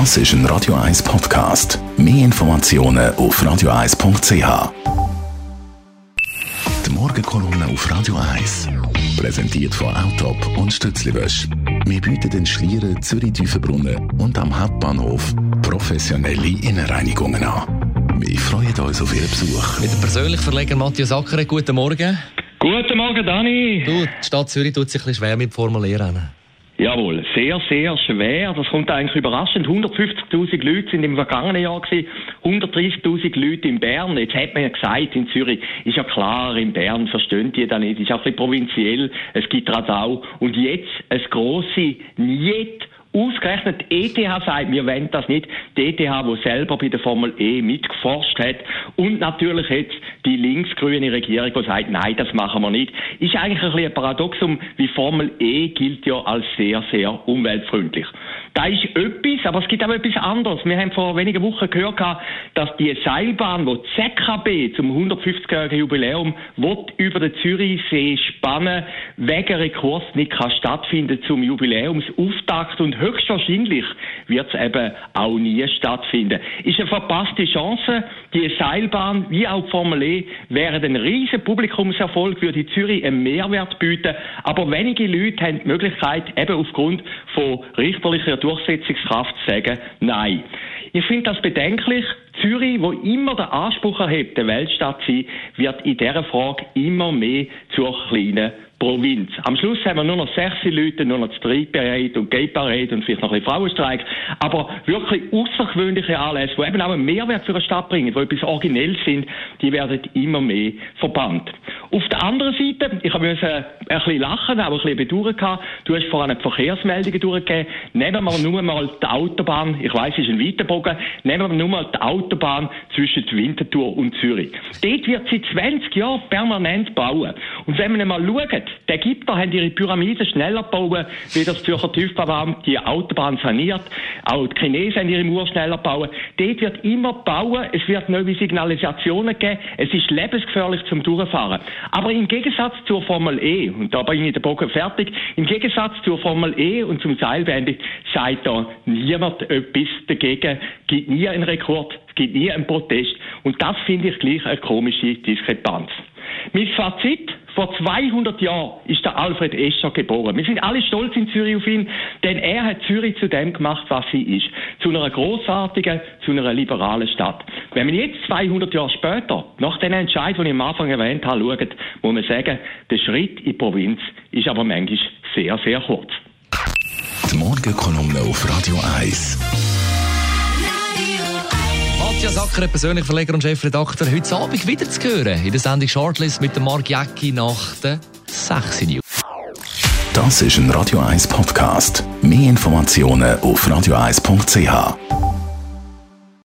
Das ist ein Radio 1 Podcast. Mehr Informationen auf radio1.ch. Die Morgenkolumne auf Radio 1 präsentiert von Autop und Stützliwösch. Wir bieten den Schlieren, Zürich-Tüfenbrunnen und am Hauptbahnhof professionelle Innenreinigungen an. Wir freuen uns auf Ihren Besuch. Mit dem persönlichen Verleger Matthias Ackeret, guten Morgen. Guten Morgen, Dani. Du, die Stadt Zürich tut sich ein bisschen schwer mit Formulieren. Jawohl, sehr, sehr schwer. Das kommt eigentlich überraschend. 150.000 Leute sind im vergangenen Jahr gewesen, 130.000 Leute in Bern. Jetzt hat man ja gesagt, in Zürich ist ja klar, in Bern verstehen die da nicht. Ist auch ein bisschen provinziell. Es gibt Radau. Und jetzt ein grosse Niet Ausgerechnet die ETH sagt, wir wollen das nicht. Die ETH, die selber bei der Formel E mitgeforscht hat. Und natürlich jetzt die linksgrüne Regierung, die sagt, nein, das machen wir nicht. Ist eigentlich ein bisschen ein Paradoxum, wie Formel E gilt ja als sehr, sehr umweltfreundlich. Da ist etwas, aber es gibt auch etwas anderes. Wir haben vor wenigen Wochen gehört, dass die Seilbahn, die ZKB zum 150-jährigen Jubiläum will über den Zürichsee spannen, wegen Rekurs nicht kann stattfinden zum Jubiläumsauftakt und höchstwahrscheinlich wird es eben auch nie stattfinden. Ist eine verpasste Chance. Die Seilbahn wie auch die Formel E wären ein riesen Publikumserfolg, würde Zürich einen Mehrwert bieten, aber wenige Leute haben die Möglichkeit, eben aufgrund von richterlicher Durchsetzungskraft zu sagen, nein. Ich finde das bedenklich. Zürich, wo immer der Anspruch erhebt, der Weltstadt zu sein, wird in dieser Frage immer mehr zur kleinen Provinz. Am Schluss haben wir nur noch sechs Leute, nur noch Street Parade und Gay Parade und vielleicht noch ein bisschen Frauenstreik. Aber wirklich außergewöhnliche Anlässe, die eben auch einen Mehrwert für eine Stadt bringen, die etwas originell sind, die werden immer mehr verbannt. Auf der anderen Seite, ich habe ein bisschen lachen, aber ein bisschen bedauern gehabt. Du hast vorhin Verkehrsmeldungen durchgegeben. Nehmen wir nur mal die Autobahn, ich weiss, es ist ein Weiterbogen, nehmen wir nur mal die Autobahn zwischen Winterthur und Zürich. Dort wird seit 20 Jahren permanent bauen. Und wenn wir mal schauen, die Ägypter haben ihre Pyramiden schneller gebaut, wie das Zürcher Tiefbauamt die Autobahn saniert. Auch die Chinesen haben ihre Mauer schneller gebaut. Dort wird immer bauen, es wird neue Signalisationen geben, es ist lebensgefährlich zum Durchfahren. Aber im Gegensatz zur Formel E, und da bin ich den Bogen fertig, im Gegensatz zur Formel E und zum Seilbandit sagt da niemand etwas dagegen, gibt nie einen Rekord, gibt nie einen Protest. Und das finde ich gleich eine komische Diskrepanz. Mein Fazit, vor 200 Jahren ist der Alfred Escher geboren. Wir sind alle stolz in Zürich auf ihn, denn er hat Zürich zu dem gemacht, was sie ist. Zu einer großartigen, zu einer liberalen Stadt. Wenn man jetzt 200 Jahre später, nach den Entscheid, die ich am Anfang erwähnt habe, schaut, muss man sagen, der Schritt in die Provinz ist aber manchmal sehr, sehr kurz. Die Morgenkolumne auf Radio 1. Matthias Acker, persönlicher Verleger und Chefredakteur, heute Abend wieder zu hören in der Sendung Shortlist mit Mark Jäcki nach der 6 News. Das ist ein Radio 1 Podcast. Mehr Informationen auf radio1.ch.